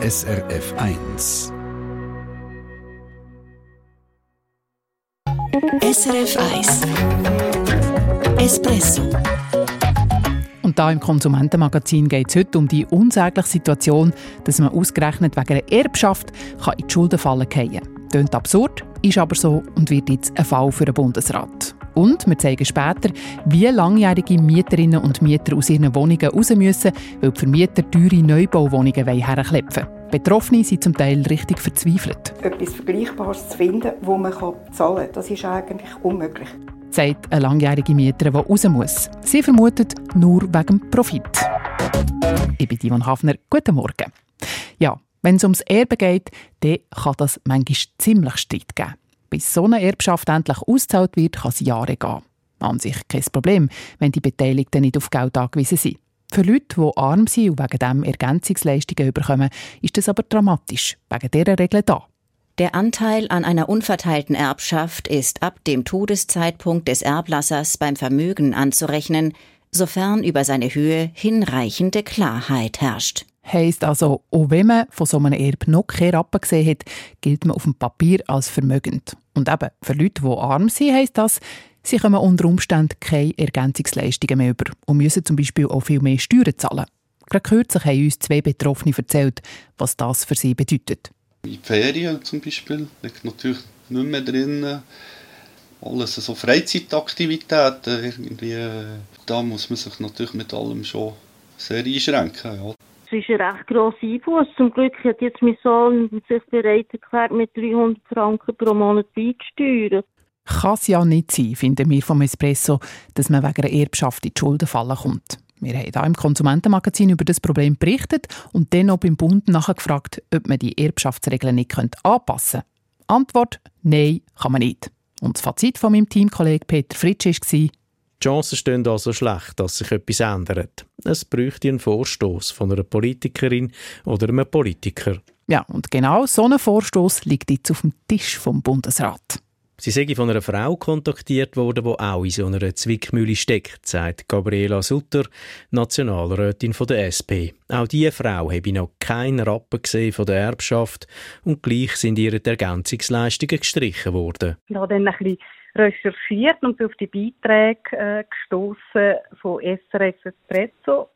SRF 1. SRF 1 Espresso und da im Konsumentenmagazin geht es heute um die unsägliche Situation, dass man ausgerechnet wegen einer Erbschaft kann in die Schulden fallen kann. Klingt absurd, ist aber so und wird jetzt ein Fall für den Bundesrat. Und wir zeigen später, wie langjährige Mieterinnen und Mieter aus ihren Wohnungen raus müssen, weil die Vermieter teure Neubauwohnungen herklepfen wollen. Betroffene sind zum Teil richtig verzweifelt. Etwas Vergleichbares zu finden, wo man zahlen kann, das ist eigentlich unmöglich sagt eine langjährige Mieterin, die raus muss. Sie vermutet nur wegen Profit. Ich bin Ivan Hafner. Guten Morgen. Ja, wenn es ums Erbe geht, dann kann das manchmal ziemlich Streit geben. Bis so eine Erbschaft endlich ausgezahlt wird, kann es Jahre gehen. An sich kein Problem, wenn die Beteiligten nicht auf Geld angewiesen sind. Für Leute, die arm sind und wegen dem Ergänzungsleistungen bekommen, ist das aber dramatisch, wegen dieser Regel da. Der Anteil an einer unverteilten Erbschaft ist ab dem Todeszeitpunkt des Erblassers beim Vermögen anzurechnen, sofern über seine Höhe hinreichende Klarheit herrscht. Heißt also, auch wenn man von so einem Erb noch keine Rappen gesehen hat, gilt man auf dem Papier als vermögend. Und eben, für Leute, die arm sind, heisst das, sie kommen unter Umständen keine Ergänzungsleistungen mehr über und müssen zum Beispiel auch viel mehr Steuern zahlen. Gerade kürzlich haben uns zwei Betroffene erzählt, was das für sie bedeutet. In Ferien zum Beispiel liegt natürlich nicht mehr drin. Alles so Freizeitaktivitäten. Irgendwie, da muss man sich natürlich mit allem schon sehr einschränken. Ja. Es ist ein recht grosser Einfluss. Zum Glück hat jetzt mein Sohn sich bereit erklärt, mit 300 Franken pro Monat beizusteuern. Kann es ja nicht sein, finden wir vom Espresso, dass man wegen einer Erbschaft in die Schulden fallen kommt. Wir haben hier im Konsumentenmagazin über das Problem berichtet und dann auch beim Bund nachgefragt, ob man die Erbschaftsregeln nicht anpassen könnte. Antwort: Nein, kann man nicht. Und das Fazit von meinem Teamkollegen Peter Fritsch war, die Chancen stehen also schlecht, dass sich etwas ändert. Es bräuchte einen Vorstoß von einer Politikerin oder einem Politiker. Ja, und genau so ein Vorstoß liegt jetzt auf dem Tisch vom Bundesrat. Sie sei von einer Frau kontaktiert worden, die auch in so einer Zwickmühle steckt, sagt Gabriela Sutter, Nationalrätin von der SP. Auch diese Frau habe noch keinen Rappen gesehen von der Erbschaft und gleich sind ihre Ergänzungsleistungen gestrichen worden. Habe dann ein bisschen recherchiert und bin auf die Beiträge äh, gestoßen von SRF Espresso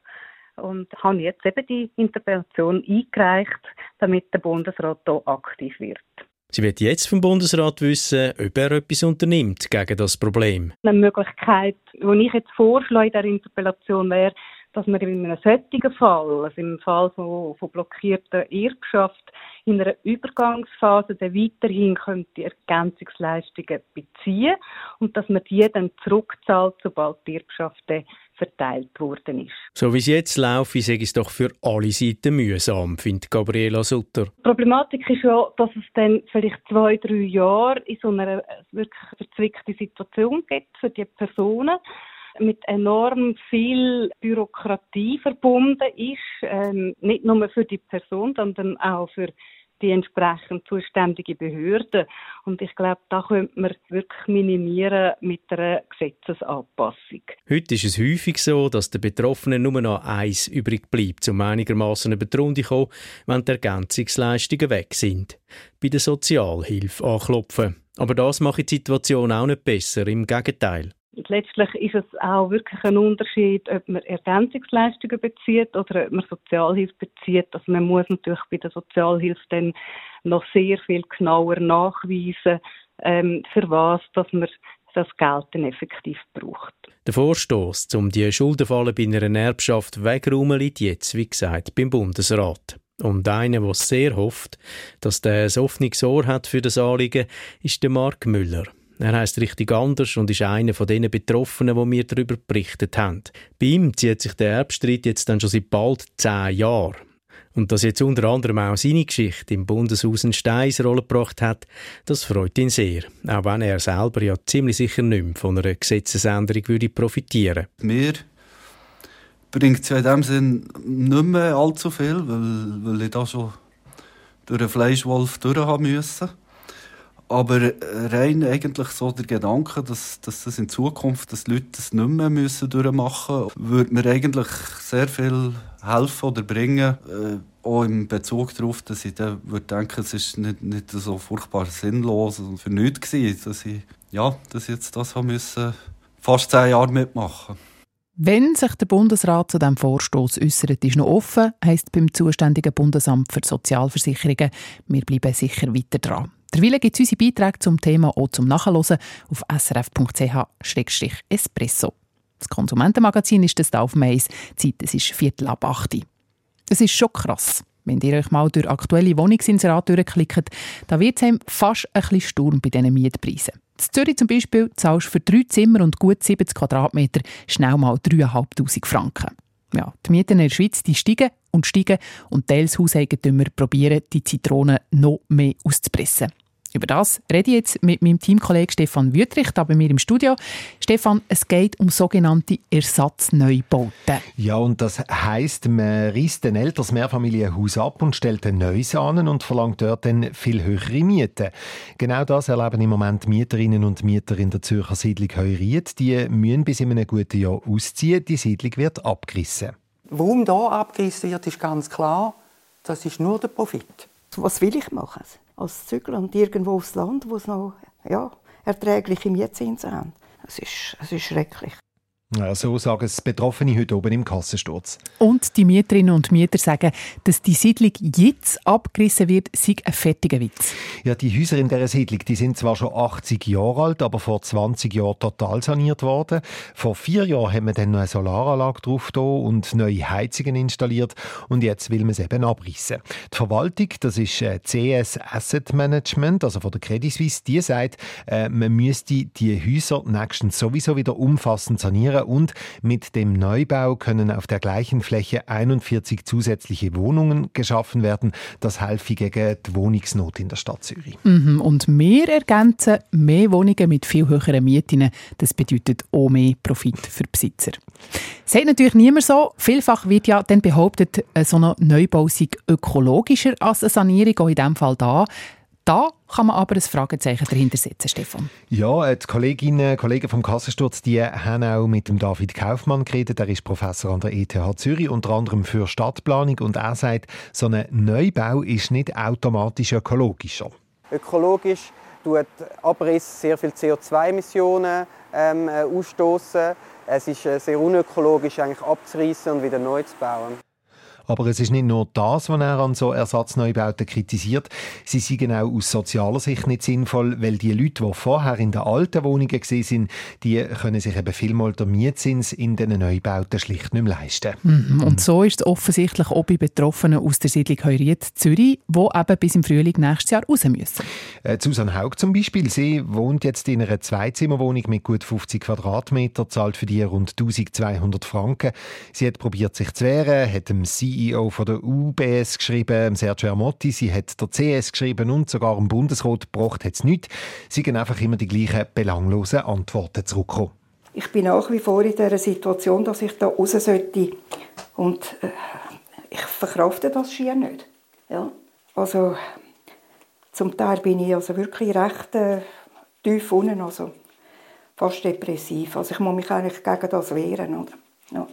und habe jetzt eben die Interpellation eingereicht, damit der Bundesrat hier aktiv wird. Sie wird jetzt vom Bundesrat wissen, ob er etwas unternimmt gegen das Problem. Eine Möglichkeit, die ich jetzt vorschlage in der Interpellation wäre, dass man in einem solchen Fall, also im Fall von, von blockierter Erbschaft, in einer Übergangsphase dann weiterhin könnte Ergänzungsleistungen beziehen und dass man die dann zurückzahlt, sobald die Erbschaft verteilt worden ist. So wie es jetzt läuft, sei es doch für alle Seiten mühsam, findet Gabriela Sutter. Die Problematik ist ja, dass es dann vielleicht zwei, drei Jahre in so einer wirklich verzwickten Situation gibt für die Personen mit enorm viel Bürokratie verbunden ist, ähm, nicht nur für die Person, sondern auch für die entsprechend zuständige Behörde. Und ich glaube, da könnte man wirklich minimieren mit einer Gesetzesanpassung. Heute ist es häufig so, dass der Betroffenen nur noch eins übrig bleibt, um einigermaßen über die Runde zu kommen, wenn die Ergänzungsleistungen weg sind. Bei der Sozialhilfe anklopfen. Aber das macht die Situation auch nicht besser, im Gegenteil. Letztlich ist es auch wirklich ein Unterschied, ob man Ergänzungsleistungen bezieht oder ob man Sozialhilfe bezieht. Also man muss natürlich bei der Sozialhilfe dann noch sehr viel genauer nachweisen, ähm, für was, dass man das Geld dann effektiv braucht. Der Vorstoß, um die Schuldenfalle bei einer Erbschaft wegräumen, liegt jetzt, wie gesagt, beim Bundesrat. Und einer, der sehr hofft, dass der ein offenes Ohr hat für das Anliegen, ist der Mark Müller. Er heißt richtig anders und ist einer von den Betroffenen, die mir darüber berichtet haben. Bei ihm zieht sich der Erbstreit jetzt dann schon seit bald zehn Jahren. Und dass jetzt unter anderem auch seine Geschichte im Bundeshaus einen Stein gebracht hat, das freut ihn sehr. Auch wenn er selber ja ziemlich sicher nicht mehr von einer Gesetzesänderung würde profitieren. Mir bringt es ja in dem Sinn nicht mehr allzu viel, weil, weil ich da schon durch einen Fleischwolf durch haben müssen. Aber rein eigentlich so der Gedanke, dass, dass das in Zukunft, dass Leute das nicht mehr müssen durchmachen müssen, würde mir eigentlich sehr viel helfen oder bringen, äh, auch im Bezug darauf, dass ich dann würde denken, es ist nicht, nicht so furchtbar sinnlos und für nichts gewesen, dass ich, ja, dass ich jetzt das haben müssen, fast zehn Jahre mitmachen wenn sich der Bundesrat zu diesem Vorstoß äußert, ist noch offen, heisst beim zuständigen Bundesamt für Sozialversicherungen. Wir bleiben sicher weiter dran. Derweil gibt es unsere Beiträge zum Thema auch zum Nachhören auf srf.ch-espresso. Das Konsumentenmagazin ist das auf Mais. Zeit es ist Viertel ab 8 Es ist schon krass. Wenn ihr euch mal durch aktuelle Wohnungsinserate durchklickt, dann wird es einem fast ein bisschen Sturm bei diesen Mietpreisen. In Zürich zum Beispiel zahlst du für drei Zimmer und gut 70 Quadratmeter schnell mal 3'500 Franken. Ja, die Mieten in der Schweiz die steigen und steigen und teils Hauseigentümer probieren, die Zitronen noch mehr auszupressen. Über das rede ich jetzt mit meinem Teamkollegen Stefan Wüttrich, da bei mir im Studio. Stefan, es geht um sogenannte Ersatzneubauten. Ja, und das heisst, man reißt ein älteres Mehrfamilienhaus ab und stellt ein neues an und verlangt dort dann viel höhere Mieten. Genau das erleben im Moment Mieterinnen und Mieter in der Zürcher Siedlung Heuriet. Die müssen bis in einem guten Jahr ausziehen. Die Siedlung wird abgerissen. Warum da abgerissen wird, ist ganz klar. Das ist nur der Profit. Was will ich machen? Als Zügler und irgendwo aufs Land, wo es noch ja, erträgliche Mietzinsen haben. Es ist, es ist schrecklich. Ja, so sagen es Betroffene heute oben im Kassensturz. Und die Mieterinnen und Mieter sagen, dass die Siedlung jetzt abgerissen wird, sei ein fertiger Witz. Ja, die Häuser in dieser Siedlung die sind zwar schon 80 Jahre alt, aber vor 20 Jahren total saniert worden. Vor vier Jahren haben wir dann noch eine Solaranlage drauf und neue Heizungen installiert und jetzt will man es eben abrissen. Die Verwaltung, das ist äh, CS Asset Management, also von der Credit Suisse, die sagt, äh, man müsste die Häuser nächstens sowieso wieder umfassend sanieren und mit dem Neubau können auf der gleichen Fläche 41 zusätzliche Wohnungen geschaffen werden. Das helfe gegen die Wohnungsnot in der Stadt Zürich. Mhm. Und wir ergänzen mehr Wohnungen mit viel höheren Mieten. Das bedeutet auch mehr Profit für Besitzer. Sagt natürlich niemand so. Vielfach wird ja dann behauptet, so ein Neubau sei ökologischer als eine Sanierung, auch in diesem Fall da. Da kann man aber ein Fragezeichen dahinter setzen, Stefan. Ja, äh, die Kolleginnen und Kollegen vom Kassensturz die haben auch mit dem David Kaufmann geredet. Er ist Professor an der ETH Zürich, unter anderem für Stadtplanung. Und er sagt, so ein Neubau ist nicht automatisch ökologischer. Ökologisch tut Abriss sehr viel CO2-Emissionen ähm, äh, ausstoßen. Es ist äh, sehr unökologisch, eigentlich abzureißen und wieder neu zu bauen. Aber es ist nicht nur das, was er an so Ersatzneubauten kritisiert. Sie sind auch aus sozialer Sicht nicht sinnvoll, weil die Leute, die vorher in den alten Wohnungen waren, die können sich eben vielmal den Mietzins in diesen Neubauten schlicht nicht mehr leisten. Mhm. Und so ist es offensichtlich auch bei Betroffenen aus der Siedlung Heuriet Zürich, die eben bis im Frühling nächstes Jahr raus müssen. Äh, Susanne Haug zum Beispiel, sie wohnt jetzt in einer Zweizimmerwohnung mit gut 50 Quadratmeter, zahlt für die rund 1200 Franken. Sie hat probiert sich zu wehren, hat dem CEO CEO von der UBS geschrieben, Sergio Armotti, sie hat der CS geschrieben und sogar im Bundesrat gebracht hat es nichts. Sie gehen einfach immer die gleichen belanglosen Antworten zurückkommen. Ich bin nach wie vor in dieser Situation, dass ich da raus sollte. Und äh, ich verkrafte das schier nicht. Ja. Also, zum Teil bin ich also wirklich recht äh, tief unten, also fast depressiv. Also ich muss mich eigentlich gegen das wehren. Oder? Ja.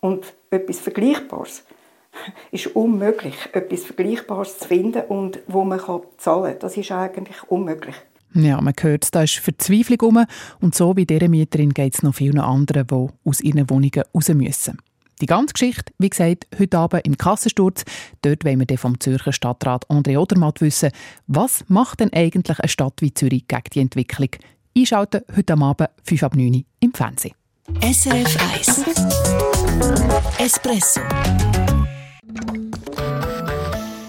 Und etwas Vergleichbares ist unmöglich, etwas Vergleichbares zu finden und wo man zahlen kann. Das ist eigentlich unmöglich. Ja, man hört, da ist Verzweiflung um und so wie dieser Mieterin geht es noch vielen anderen, die aus ihren Wohnungen raus müssen. Die ganze Geschichte, wie gesagt, heute Abend im Kassensturz. Dort wollen wir vom Zürcher Stadtrat André Odermatt wissen, was macht denn eigentlich eine Stadt wie Zürich gegen die Entwicklung? Einschalten heute Abend 5 ab 9 Uhr im Fernsehen. SRF 1 Espresso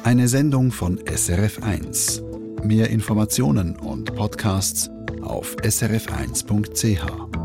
Eine Sendung von SRF 1. Mehr Informationen und Podcasts auf srf1.ch.